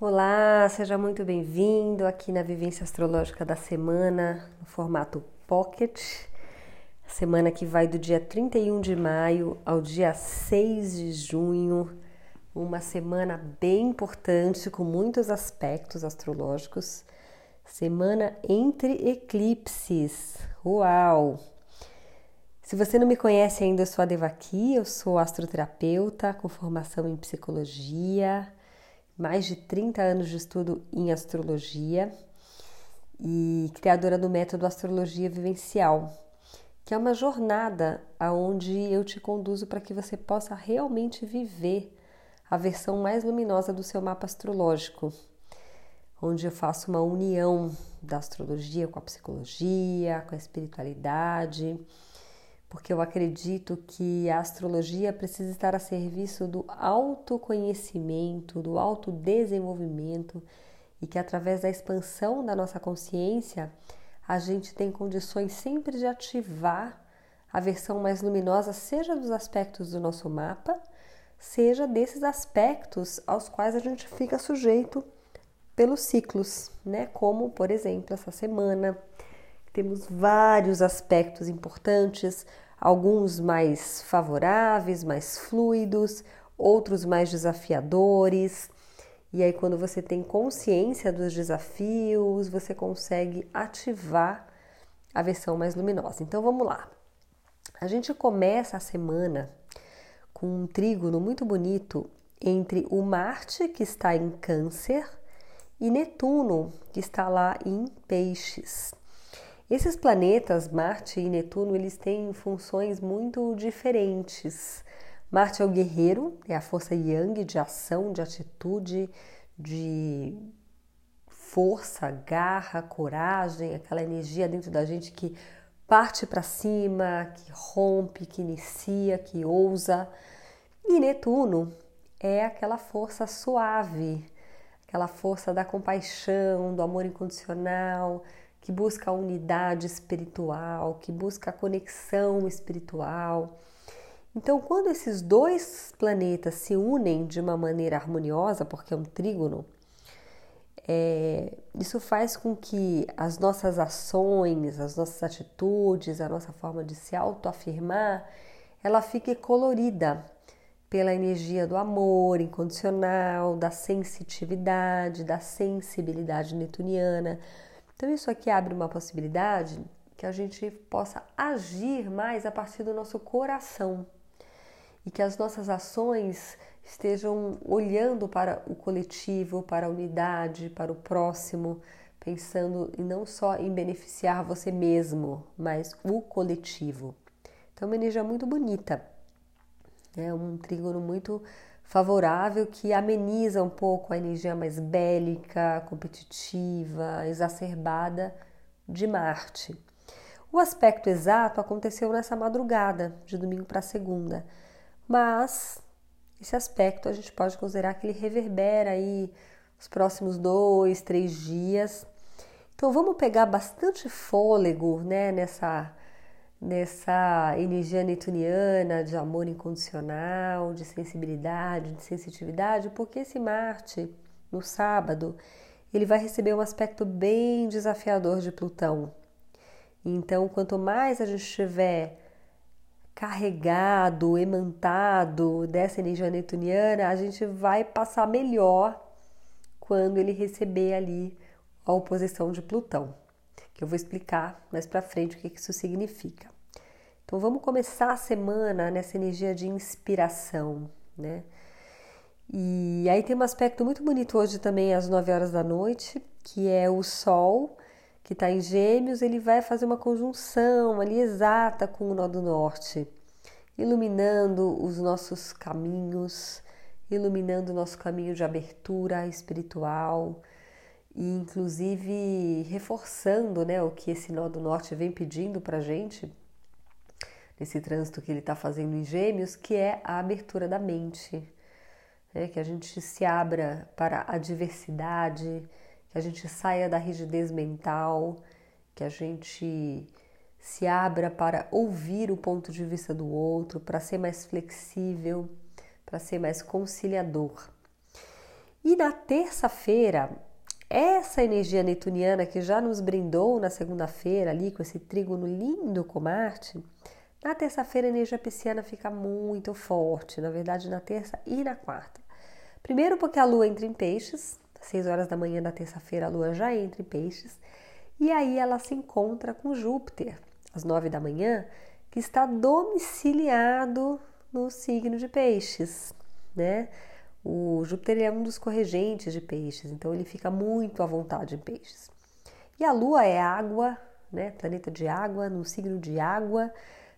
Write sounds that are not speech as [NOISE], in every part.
Olá, seja muito bem-vindo aqui na Vivência Astrológica da Semana, no formato Pocket. Semana que vai do dia 31 de maio ao dia 6 de junho. Uma semana bem importante, com muitos aspectos astrológicos. Semana entre eclipses. Uau! Se você não me conhece ainda, eu sou a Devaki, eu sou astroterapeuta com formação em psicologia mais de 30 anos de estudo em astrologia e criadora do método Astrologia Vivencial, que é uma jornada aonde eu te conduzo para que você possa realmente viver a versão mais luminosa do seu mapa astrológico, onde eu faço uma união da astrologia com a psicologia, com a espiritualidade porque eu acredito que a astrologia precisa estar a serviço do autoconhecimento, do autodesenvolvimento e que através da expansão da nossa consciência a gente tem condições sempre de ativar a versão mais luminosa, seja dos aspectos do nosso mapa, seja desses aspectos aos quais a gente fica sujeito pelos ciclos, né? Como, por exemplo, essa semana temos vários aspectos importantes, alguns mais favoráveis, mais fluidos, outros mais desafiadores. E aí, quando você tem consciência dos desafios, você consegue ativar a versão mais luminosa. Então, vamos lá. A gente começa a semana com um trígono muito bonito entre o Marte, que está em Câncer, e Netuno, que está lá em Peixes. Esses planetas, Marte e Netuno, eles têm funções muito diferentes. Marte é o guerreiro, é a força yang de ação, de atitude, de força, garra, coragem, aquela energia dentro da gente que parte para cima, que rompe, que inicia, que ousa. E Netuno é aquela força suave, aquela força da compaixão, do amor incondicional, que busca a unidade espiritual, que busca a conexão espiritual. Então, quando esses dois planetas se unem de uma maneira harmoniosa, porque é um trígono, é, isso faz com que as nossas ações, as nossas atitudes, a nossa forma de se autoafirmar, ela fique colorida pela energia do amor incondicional, da sensitividade, da sensibilidade netuniana, então, isso aqui abre uma possibilidade que a gente possa agir mais a partir do nosso coração e que as nossas ações estejam olhando para o coletivo, para a unidade, para o próximo, pensando não só em beneficiar você mesmo, mas o coletivo. Então, é uma energia muito bonita, é um trígono muito favorável que ameniza um pouco a energia mais bélica, competitiva, exacerbada de Marte. O aspecto exato aconteceu nessa madrugada, de domingo para segunda, mas esse aspecto a gente pode considerar que ele reverbera aí os próximos dois, três dias. Então vamos pegar bastante fôlego né, nessa nessa energia netuniana de amor incondicional, de sensibilidade, de sensitividade, porque esse Marte, no sábado, ele vai receber um aspecto bem desafiador de Plutão. Então, quanto mais a gente estiver carregado, emantado dessa energia netuniana, a gente vai passar melhor quando ele receber ali a oposição de Plutão que eu vou explicar mais para frente o que isso significa. Então vamos começar a semana nessa energia de inspiração, né? E aí tem um aspecto muito bonito hoje também às 9 horas da noite, que é o Sol, que está em Gêmeos, ele vai fazer uma conjunção ali exata com o nó do norte, iluminando os nossos caminhos, iluminando o nosso caminho de abertura espiritual, e inclusive reforçando né, o que esse nó do norte vem pedindo para a gente, nesse trânsito que ele está fazendo em Gêmeos, que é a abertura da mente, né, que a gente se abra para a diversidade, que a gente saia da rigidez mental, que a gente se abra para ouvir o ponto de vista do outro, para ser mais flexível, para ser mais conciliador. E na terça-feira, essa energia netuniana que já nos brindou na segunda-feira ali com esse trígono lindo com Marte, na terça-feira a energia pisciana fica muito forte, na verdade na terça e na quarta. Primeiro porque a lua entra em peixes, às 6 horas da manhã da terça-feira a lua já entra em peixes, e aí ela se encontra com Júpiter, às 9 da manhã, que está domiciliado no signo de peixes, né? O Júpiter é um dos corregentes de peixes, então ele fica muito à vontade em peixes. E a Lua é água, né? Planeta de água, no signo de água,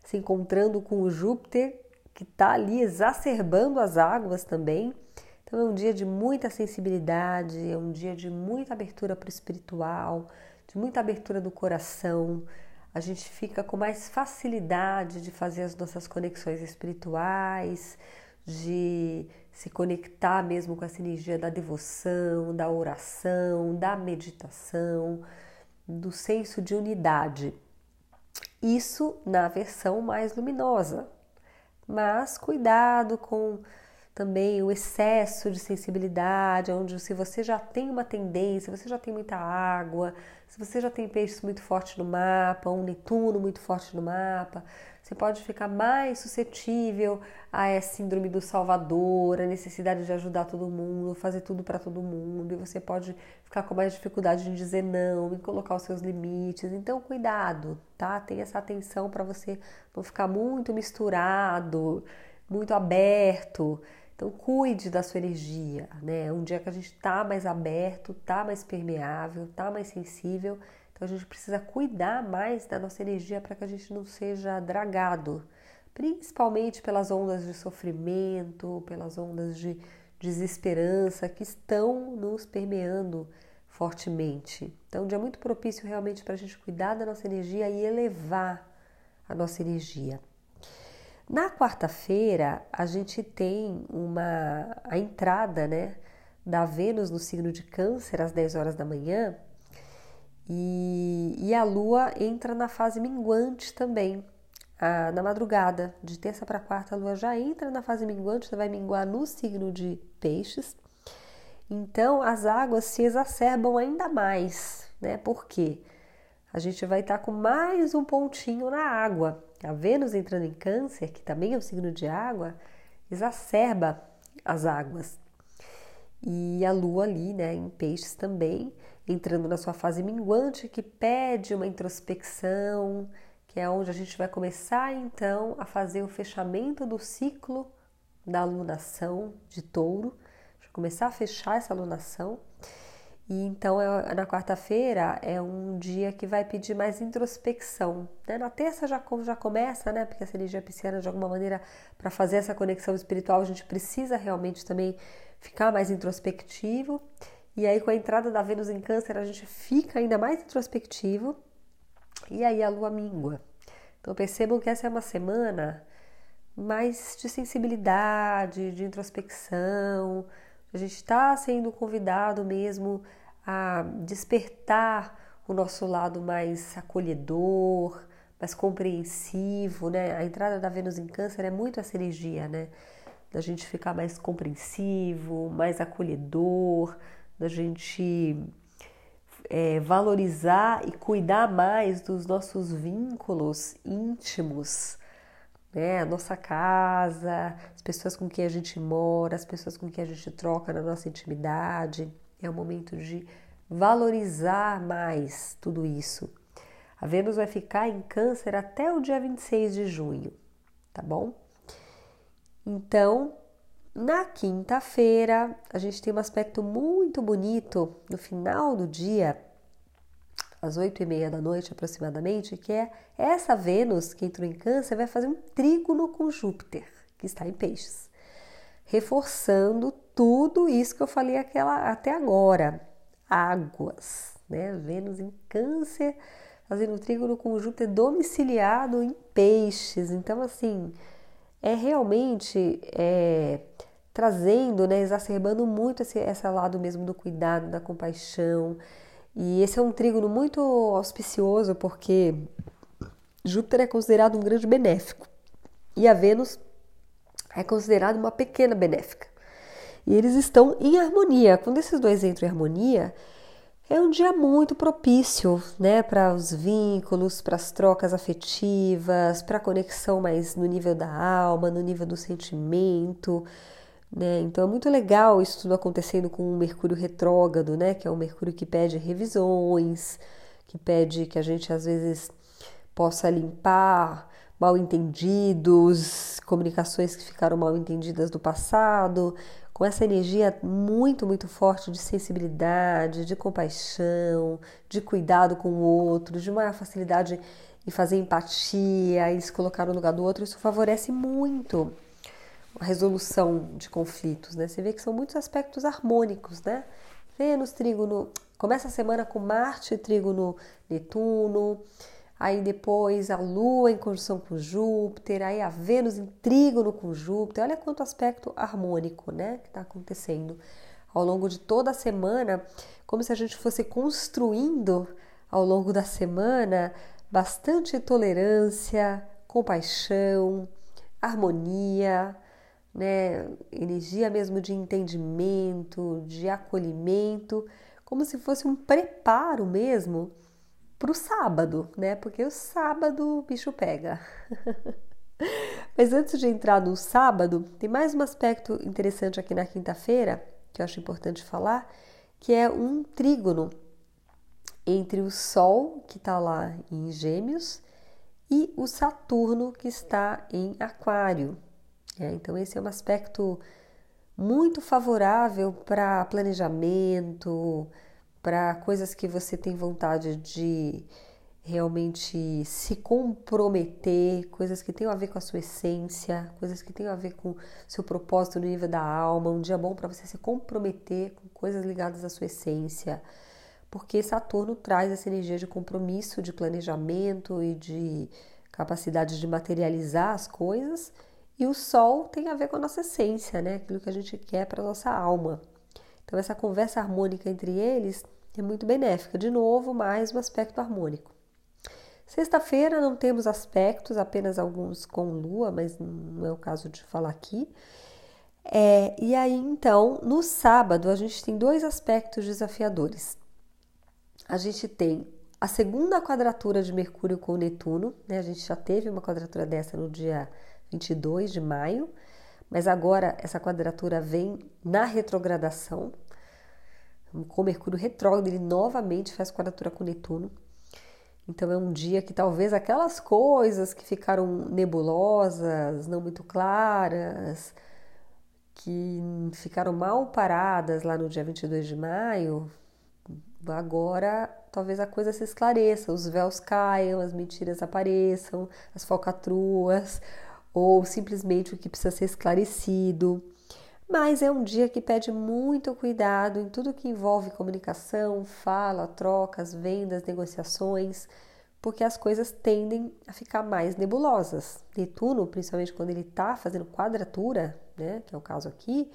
se encontrando com o Júpiter, que está ali exacerbando as águas também. Então é um dia de muita sensibilidade, é um dia de muita abertura para o espiritual, de muita abertura do coração. A gente fica com mais facilidade de fazer as nossas conexões espirituais, de se conectar mesmo com essa energia da devoção, da oração, da meditação, do senso de unidade. Isso na versão mais luminosa. Mas cuidado com também o excesso de sensibilidade, onde se você já tem uma tendência, você já tem muita água, se você já tem peixes muito forte no mapa, um Netuno muito forte no mapa, você pode ficar mais suscetível a essa síndrome do salvador, a necessidade de ajudar todo mundo, fazer tudo para todo mundo, e você pode ficar com mais dificuldade em dizer não, em colocar os seus limites. Então, cuidado, tá? Tenha essa atenção para você não ficar muito misturado, muito aberto. Então, cuide da sua energia, né? Um dia que a gente tá mais aberto, tá mais permeável, tá mais sensível, então a gente precisa cuidar mais da nossa energia para que a gente não seja dragado, principalmente pelas ondas de sofrimento, pelas ondas de desesperança que estão nos permeando fortemente. Então, um dia muito propício realmente para a gente cuidar da nossa energia e elevar a nossa energia. Na quarta-feira, a gente tem uma a entrada, né, da Vênus no signo de Câncer às 10 horas da manhã e, e a lua entra na fase minguante também. A, na madrugada, de terça para quarta, a lua já entra na fase minguante, vai minguar no signo de Peixes. Então, as águas se exacerbam ainda mais, né? Por quê? A gente vai estar tá com mais um pontinho na água. A Vênus entrando em Câncer, que também é um signo de água, exacerba as águas. E a lua ali, né, em Peixes também, entrando na sua fase minguante, que pede uma introspecção, que é onde a gente vai começar então a fazer o fechamento do ciclo da alunação de touro, começar a fechar essa alunação. E então é, na quarta-feira é um dia que vai pedir mais introspecção. Né? Na terça já, já começa, né? Porque essa energia pisciana, de alguma maneira, para fazer essa conexão espiritual, a gente precisa realmente também ficar mais introspectivo. E aí, com a entrada da Vênus em Câncer, a gente fica ainda mais introspectivo. E aí, a lua míngua. Então, percebam que essa é uma semana mais de sensibilidade, de introspecção. A gente está sendo convidado mesmo a despertar o nosso lado mais acolhedor, mais compreensivo, né? A entrada da Vênus em Câncer é muito essa energia, né? Da gente ficar mais compreensivo, mais acolhedor, da gente é, valorizar e cuidar mais dos nossos vínculos íntimos, né? A nossa casa, as pessoas com quem a gente mora, as pessoas com quem a gente troca na nossa intimidade. É o momento de valorizar mais tudo isso. A Vênus vai ficar em Câncer até o dia 26 de junho, tá bom? Então, na quinta-feira, a gente tem um aspecto muito bonito no final do dia, às oito e meia da noite aproximadamente, que é essa Vênus que entrou em Câncer vai fazer um trígono com Júpiter, que está em Peixes, reforçando tudo isso que eu falei aquela, até agora. Águas, né? Vênus em Câncer fazendo trígono com Júpiter domiciliado em Peixes. Então, assim, é realmente é, trazendo, né, exacerbando muito esse, esse lado mesmo do cuidado, da compaixão. E esse é um trígono muito auspicioso porque Júpiter é considerado um grande benéfico e a Vênus é considerada uma pequena benéfica. E eles estão em harmonia. Quando esses dois entram em harmonia, é um dia muito propício, né, para os vínculos, para as trocas afetivas, para a conexão mais no nível da alma, no nível do sentimento, né? Então é muito legal isso tudo acontecendo com o Mercúrio retrógrado, né, que é um Mercúrio que pede revisões, que pede que a gente às vezes possa limpar mal entendidos, comunicações que ficaram mal entendidas do passado, com essa energia muito, muito forte de sensibilidade, de compaixão, de cuidado com o outro, de maior facilidade em fazer empatia e se colocar no lugar do outro, isso favorece muito a resolução de conflitos, né? Você vê que são muitos aspectos harmônicos, né? Vênus, trígono, começa a semana com Marte, trígono, Netuno, aí depois a Lua em conjunção com Júpiter, aí a Vênus em trígono com Júpiter. Olha quanto aspecto harmônico, né, que está acontecendo ao longo de toda a semana, como se a gente fosse construindo ao longo da semana bastante tolerância, compaixão, harmonia, né, energia mesmo de entendimento, de acolhimento, como se fosse um preparo mesmo para o sábado, né? Porque o sábado o bicho pega. [LAUGHS] Mas antes de entrar no sábado, tem mais um aspecto interessante aqui na quinta-feira que eu acho importante falar, que é um trígono entre o Sol, que está lá em Gêmeos, e o Saturno, que está em Aquário. É, então, esse é um aspecto muito favorável para planejamento, para coisas que você tem vontade de realmente se comprometer, coisas que tenham a ver com a sua essência, coisas que tenham a ver com seu propósito no nível da alma, um dia bom para você se comprometer com coisas ligadas à sua essência, porque Saturno traz essa energia de compromisso, de planejamento e de capacidade de materializar as coisas, e o Sol tem a ver com a nossa essência, né? Aquilo que a gente quer para nossa alma. Então, essa conversa harmônica entre eles é muito benéfica. De novo, mais um aspecto harmônico. Sexta-feira não temos aspectos, apenas alguns com lua, mas não é o caso de falar aqui. É, e aí, então, no sábado, a gente tem dois aspectos desafiadores. A gente tem a segunda quadratura de Mercúrio com Netuno, né? A gente já teve uma quadratura dessa no dia 22 de maio, mas agora essa quadratura vem na retrogradação. Com Mercúrio retrógrado, ele novamente faz quadratura com Netuno. Então é um dia que talvez aquelas coisas que ficaram nebulosas, não muito claras, que ficaram mal paradas lá no dia 22 de maio, agora talvez a coisa se esclareça, os véus caiam, as mentiras apareçam, as falcatruas, ou simplesmente o que precisa ser esclarecido. Mas é um dia que pede muito cuidado em tudo que envolve comunicação, fala, trocas, vendas, negociações, porque as coisas tendem a ficar mais nebulosas. Netuno, principalmente quando ele está fazendo quadratura, né, que é o caso aqui,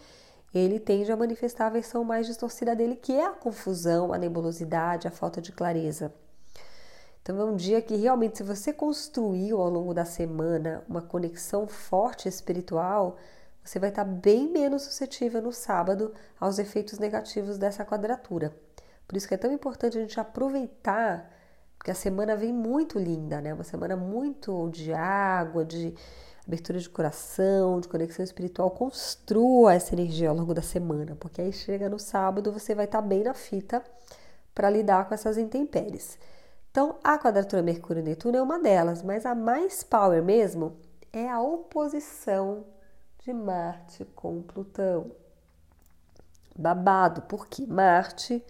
ele tende a manifestar a versão mais distorcida dele, que é a confusão, a nebulosidade, a falta de clareza. Então é um dia que realmente, se você construiu ao longo da semana uma conexão forte espiritual, você vai estar bem menos suscetível no sábado aos efeitos negativos dessa quadratura. Por isso que é tão importante a gente aproveitar, porque a semana vem muito linda, né? Uma semana muito de água, de abertura de coração, de conexão espiritual. Construa essa energia ao longo da semana, porque aí chega no sábado você vai estar bem na fita para lidar com essas intempéries. Então, a quadratura Mercúrio-Netuno é uma delas, mas a mais power mesmo é a oposição de Marte com Plutão. Babado, porque Marte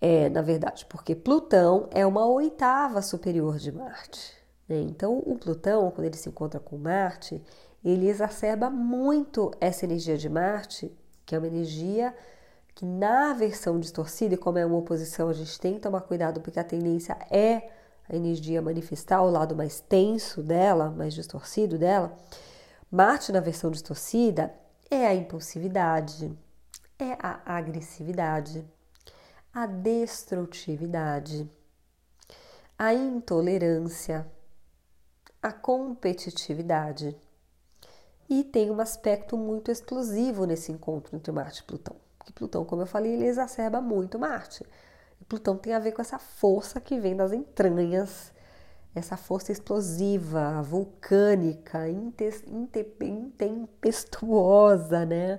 é, na verdade, porque Plutão é uma oitava superior de Marte. Né? Então, o Plutão, quando ele se encontra com Marte, ele exacerba muito essa energia de Marte, que é uma energia que na versão distorcida, e como é uma oposição, a gente tem que tomar cuidado porque a tendência é a energia manifestar o lado mais tenso dela, mais distorcido dela. Marte na versão distorcida é a impulsividade, é a agressividade, a destrutividade, a intolerância, a competitividade. E tem um aspecto muito explosivo nesse encontro entre Marte e Plutão. Porque Plutão, como eu falei, ele exacerba muito Marte. E Plutão tem a ver com essa força que vem das entranhas, essa força explosiva, vulcânica, intempestuosa, né?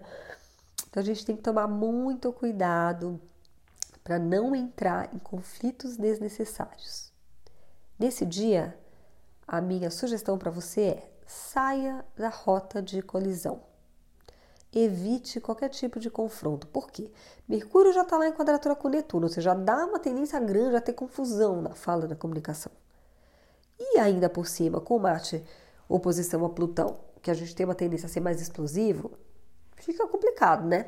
Então a gente tem que tomar muito cuidado para não entrar em conflitos desnecessários. Nesse dia, a minha sugestão para você é saia da rota de colisão. Evite qualquer tipo de confronto. Por quê? Mercúrio já está lá em quadratura com Netuno, ou seja, já dá uma tendência grande a ter confusão na fala da comunicação. E ainda por cima, com Marte oposição a Plutão, que a gente tem uma tendência a ser mais explosivo, fica complicado, né?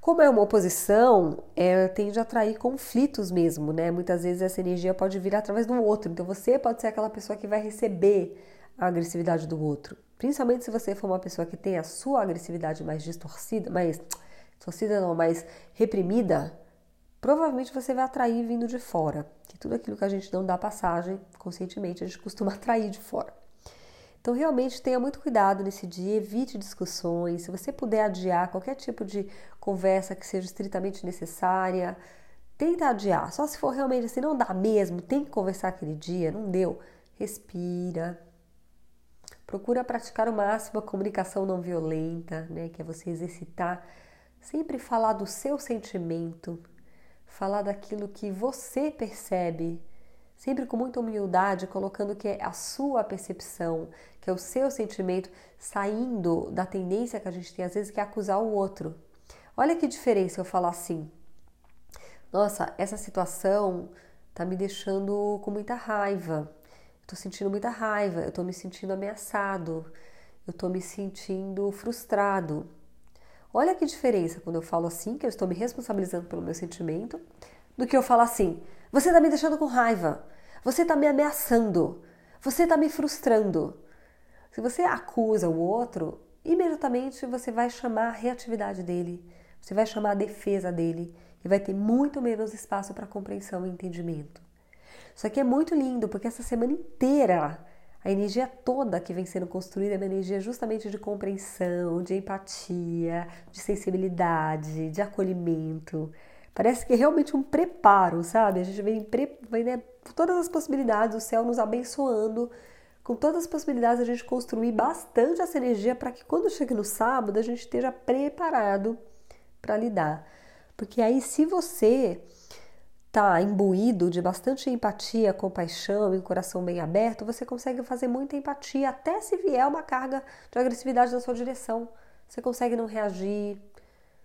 Como é uma oposição, é, tende a atrair conflitos mesmo, né? Muitas vezes essa energia pode vir através do outro. Então você pode ser aquela pessoa que vai receber a agressividade do outro. Principalmente se você for uma pessoa que tem a sua agressividade mais distorcida, mais distorcida não, mais reprimida, provavelmente você vai atrair vindo de fora. Que tudo aquilo que a gente não dá passagem conscientemente, a gente costuma [LAUGHS] atrair de fora. Então, realmente tenha muito cuidado nesse dia, evite discussões. Se você puder adiar qualquer tipo de conversa que seja estritamente necessária, tenta adiar. Só se for realmente assim, não dá mesmo, tem que conversar aquele dia, não deu, respira. Procura praticar o máximo a comunicação não violenta, né? Que é você exercitar, sempre falar do seu sentimento, falar daquilo que você percebe sempre com muita humildade, colocando que é a sua percepção, que é o seu sentimento, saindo da tendência que a gente tem às vezes que é acusar o outro. Olha que diferença eu falar assim: "Nossa, essa situação tá me deixando com muita raiva. Tô sentindo muita raiva, eu tô me sentindo ameaçado, eu tô me sentindo frustrado". Olha que diferença quando eu falo assim, que eu estou me responsabilizando pelo meu sentimento, do que eu falo assim: você está me deixando com raiva. Você está me ameaçando. Você está me frustrando. Se você acusa o outro, imediatamente você vai chamar a reatividade dele, você vai chamar a defesa dele e vai ter muito menos espaço para compreensão e entendimento. Isso aqui é muito lindo porque essa semana inteira a energia toda que vem sendo construída é uma energia justamente de compreensão, de empatia, de sensibilidade, de acolhimento. Parece que é realmente um preparo, sabe? A gente vem, vem né, todas as possibilidades, o céu nos abençoando, com todas as possibilidades a gente construir bastante essa energia para que quando chegue no sábado a gente esteja preparado para lidar. Porque aí, se você tá imbuído de bastante empatia, compaixão e um coração bem aberto, você consegue fazer muita empatia, até se vier uma carga de agressividade na sua direção. Você consegue não reagir,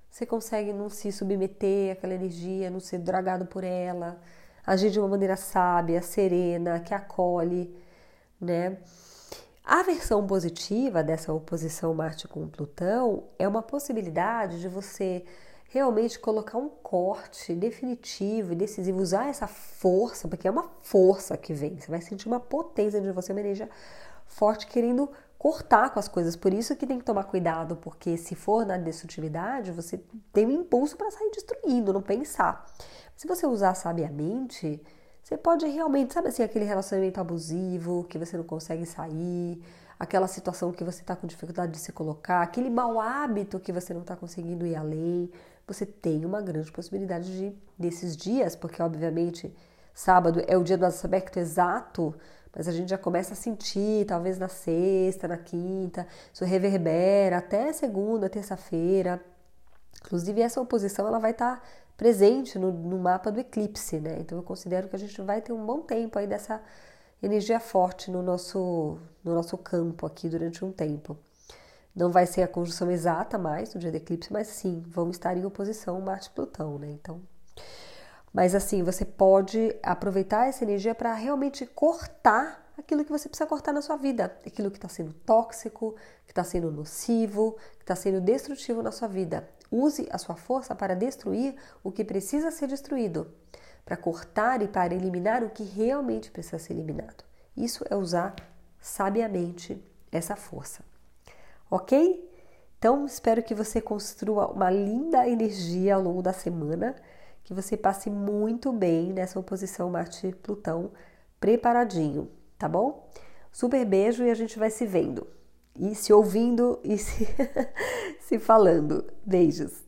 você consegue não se submeter àquela energia, não ser dragado por ela, agir de uma maneira sábia, serena, que acolhe, né? A versão positiva dessa oposição Marte com Plutão é uma possibilidade de você realmente colocar um corte definitivo e decisivo, usar essa força, porque é uma força que vem, você vai sentir uma potência de você, uma energia forte querendo cortar com as coisas. Por isso que tem que tomar cuidado, porque se for na destrutividade, você tem um impulso para sair destruindo, não pensar. Se você usar sabiamente, você pode realmente, sabe assim, aquele relacionamento abusivo que você não consegue sair, aquela situação que você está com dificuldade de se colocar, aquele mau hábito que você não está conseguindo ir além, você tem uma grande possibilidade de desses dias, porque obviamente sábado é o dia do aspecto exato mas a gente já começa a sentir, talvez na sexta, na quinta, isso reverbera até segunda, terça-feira. Inclusive, essa oposição ela vai estar presente no, no, mapa do eclipse, né? Então, eu considero que a gente vai ter um bom tempo aí dessa energia forte no nosso, no nosso campo aqui durante um tempo. Não vai ser a conjunção exata mais no dia do eclipse, mas sim, vão estar em oposição Marte e Plutão, né? Então, mas assim, você pode aproveitar essa energia para realmente cortar aquilo que você precisa cortar na sua vida, aquilo que está sendo tóxico, que está sendo nocivo, que está sendo destrutivo na sua vida. Use a sua força para destruir o que precisa ser destruído, para cortar e para eliminar o que realmente precisa ser eliminado. Isso é usar sabiamente essa força. Ok? Então, espero que você construa uma linda energia ao longo da semana que você passe muito bem nessa oposição Marte-Plutão, preparadinho, tá bom? Super beijo e a gente vai se vendo. e se ouvindo e se, [LAUGHS] se falando. Beijos!